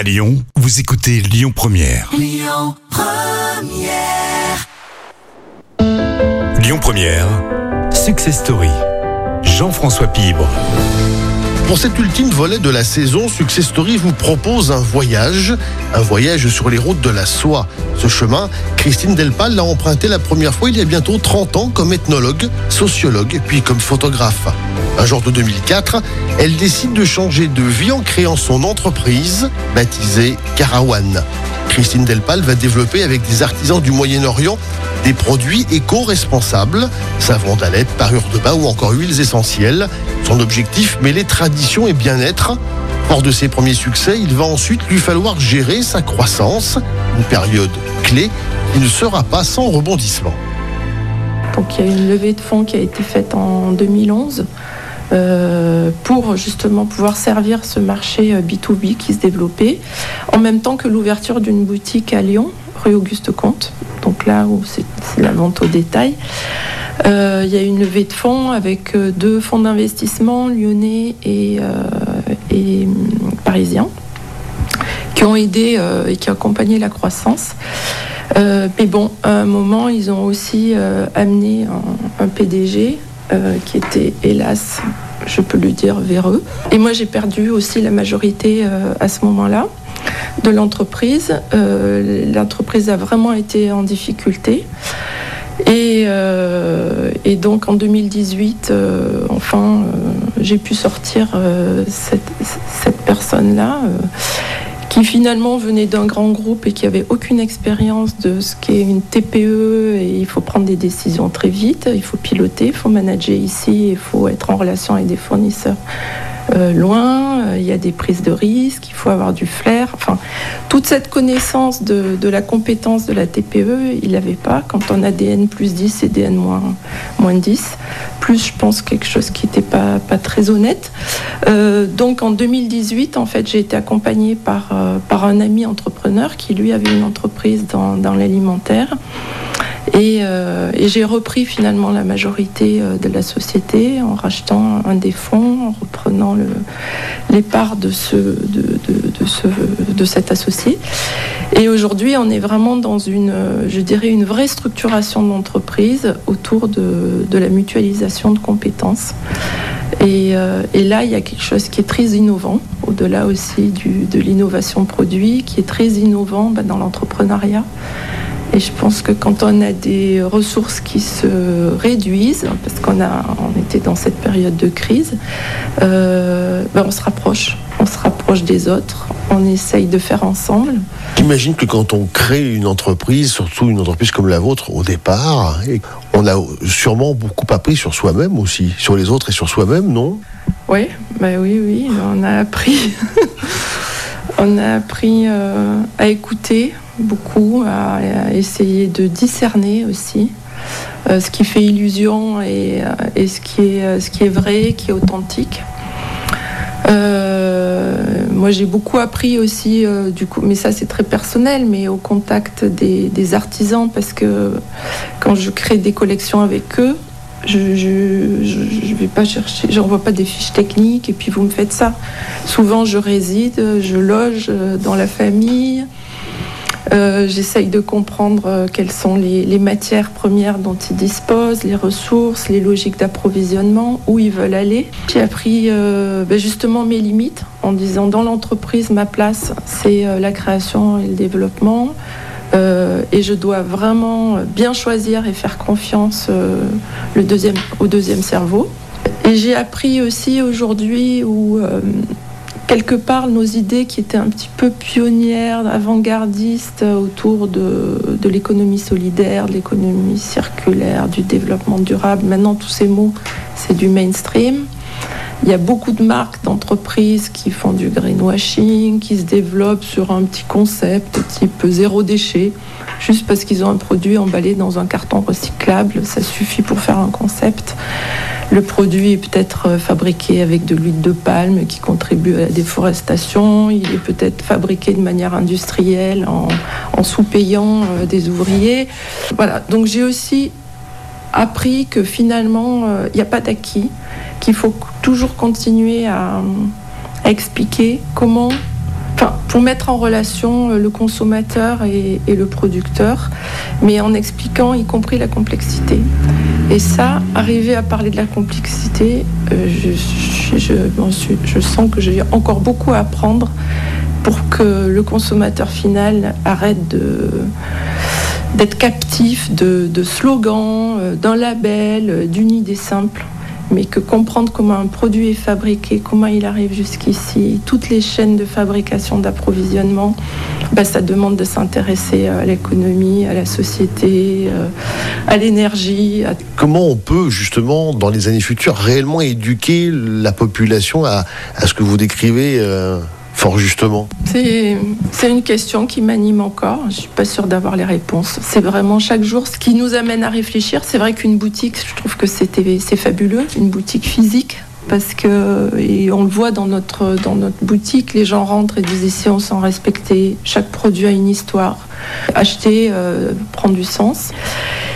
À Lyon, vous écoutez Lyon Première. Lyon Première. Lyon Première, Success Story. Jean-François Pibre. Pour cet ultime volet de la saison, Success Story vous propose un voyage, un voyage sur les routes de la soie. Ce chemin, Christine Delpal l'a emprunté la première fois il y a bientôt 30 ans comme ethnologue, sociologue, puis comme photographe. Un jour de 2004, elle décide de changer de vie en créant son entreprise, baptisée Carawan. Christine Delpal va développer avec des artisans du Moyen-Orient des produits éco-responsables, savon d'alette, parure de bain ou encore huiles essentielles. Son objectif, mêler tradition et bien-être. Hors de ses premiers succès, il va ensuite lui falloir gérer sa croissance, une période clé qui ne sera pas sans rebondissement. Donc il y a une levée de fonds qui a été faite en 2011 euh, pour justement pouvoir servir ce marché B2B qui se développait, en même temps que l'ouverture d'une boutique à Lyon, rue Auguste Comte, donc là où c'est la vente au détail. Euh, il y a une levée de fonds avec euh, deux fonds d'investissement lyonnais et, et parisiens qui ont aidé et qui ont accompagné la croissance. Euh, mais bon, à un moment, ils ont aussi euh, amené un, PDG euh, qui était, hélas, je peux le dire, véreux. Et moi, j'ai perdu aussi la majorité à ce moment-là de l'entreprise. L'entreprise a vraiment été en difficulté. Et, et donc en 2018, enfin, j'ai pu sortir cette personne-là qui finalement venait d'un grand groupe et qui avait aucune expérience de ce qu'est une TPE et il faut prendre des décisions très vite, il faut piloter, il faut manager ici, il faut être en relation avec des fournisseurs euh, loin, euh, il y a des prises de risques, il faut avoir du flair. Toute cette connaissance de, la compétence de la TPE, il n'avait pas. Quand on a DN plus 10 et DN moins, moins 10, plus je pense quelque chose qui n'était pas, très honnête. Euh, donc en 2018, en fait, j'ai été accompagnée par, euh, par un ami entrepreneur qui lui avait une entreprise dans l'alimentaire. Et, euh, et j'ai repris finalement la majorité euh, de la société en rachetant un des fonds, en reprenant le, les parts de, ce, de, de, de, ce, de cet associé. Et aujourd'hui, on est vraiment dans une, je dirais, une vraie structuration de l'entreprise autour de, la mutualisation de compétences. Et, euh, là, il y a quelque chose qui est très innovant, au-delà aussi de l'innovation produit, qui est très innovant bah, dans l'entrepreneuriat. Et je pense que quand on a des ressources qui se réduisent, parce qu'on a, on était dans cette période de crise, euh, ben on se rapproche, on se rapproche des autres, on essaye de faire ensemble. J'imagine que quand on crée une entreprise, surtout une entreprise comme la vôtre au départ, on a sûrement beaucoup appris sur soi-même aussi, sur les autres et sur soi-même, non? Oui, ben oui, oui, on a appris. on a appris euh, à écouter beaucoup, à, essayer de discerner aussi euh, ce qui fait illusion et, euh, et, ce, qui est, ce qui est vrai, qui est authentique. Euh, moi, j'ai beaucoup appris aussi, euh, du coup, mais ça c'est très personnel, mais au contact des, artisans, parce que quand je crée des collections avec eux, je ne vais pas chercher, j'envoie pas des fiches techniques et puis vous me faites ça. Souvent, je réside, je loge dans la famille. Euh, J'essaye de comprendre euh, quelles sont les, matières premières dont ils disposent, les ressources, les logiques d'approvisionnement, où ils veulent aller. J'ai appris euh, ben justement mes limites en disant dans l'entreprise, ma place, c'est la création et le développement. Et je dois vraiment bien choisir et faire confiance le deuxième, au deuxième cerveau. Et j'ai appris aussi aujourd'hui où quelque part nos idées qui étaient un petit peu pionnières, avant-gardistes autour de, de l'économie solidaire, de l'économie circulaire, du développement durable. Maintenant, tous ces mots, c'est du mainstream. Il y a beaucoup de marques d'entreprises qui font du greenwashing, qui se développent sur un petit concept type zéro déchet, juste parce qu'ils ont un produit emballé dans un carton recyclable, ça suffit pour faire un concept. Le produit est peut-être fabriqué avec de l'huile de palme qui contribue à la déforestation. Il est peut-être fabriqué de manière industrielle en, sous-payant euh, des ouvriers. Voilà, donc j'ai aussi appris que finalement, il euh, n'y a pas d'acquis, qu'il faut toujours continuer à, à, expliquer comment enfin, pour mettre en relation le consommateur et, le producteur, mais en expliquant y compris la complexité. Et ça, arriver à parler de la complexité, je, je, je, sens que j'ai encore beaucoup à apprendre pour que le consommateur final arrête d'être captif de, slogans, euh, d'un label, euh, d'une idée simple mais que comprendre comment un produit est fabriqué, comment il arrive jusqu'ici, toutes les chaînes de fabrication, d'approvisionnement, bah, ça demande de s'intéresser à l'économie, à la société, euh, à l'énergie. Comment on peut justement, dans les années futures, réellement éduquer la population à, ce que vous décrivez euh, fort justement? C'est une question qui m'anime encore. Je ne suis pas sûre d'avoir les réponses. C'est vraiment chaque jour ce qui nous amène à réfléchir. C'est vrai qu'une boutique, je trouve que c'est fabuleux, une boutique physique. Parce que, et on le voit dans notre, dans notre boutique, les gens rentrent et disent ici on s'en respecter. Chaque produit a une histoire. Acheter euh, prend du sens.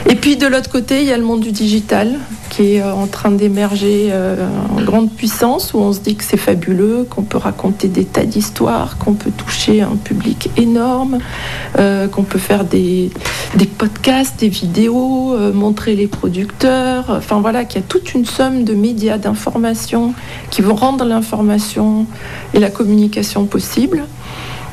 Et puis de l'autre côté, il y a le monde du digital qui est euh, en train d'émerger euh, en grande puissance, où on se dit que c'est fabuleux, qu'on peut raconter des tas d'histoires, qu'on peut toucher un public énorme, euh, qu'on peut faire des, des, podcasts, des vidéos, montrer les producteurs, enfin voilà, qu'il y a toute une somme de médias, d'informations qui vont rendre l'information et la communication possible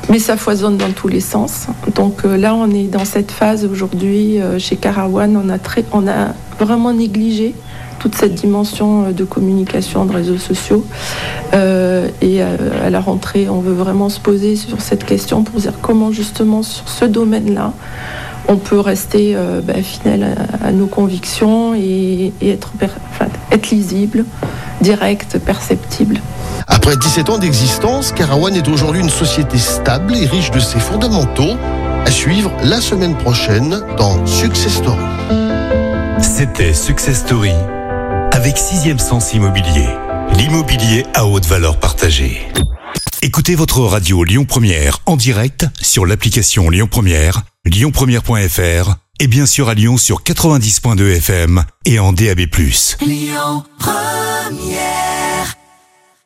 mais ça foisonne dans tous les sens. Donc euh, là, on est dans cette phase aujourd'hui euh, chez Carawan, on a, très, on a vraiment négligé toute cette dimension euh, de communication, de réseaux sociaux. et à la rentrée, on veut vraiment se poser sur cette question pour dire comment justement sur ce domaine-là, on peut rester ben, fidèle à, nos convictions et, être lisible, direct, perceptible. Après 17 ans d'existence, Carawan est aujourd'hui une société stable et riche de ses fondamentaux. À suivre la semaine prochaine dans Success Story. C'était Success Story avec Sixième Sens Immobilier, l'immobilier à haute valeur partagée. Écoutez votre radio Lyon Première en direct sur l'application Lyon Première, lyonpremière.fr et bien sûr à Lyon sur 90.2 FM et en DAB+. Lyon Première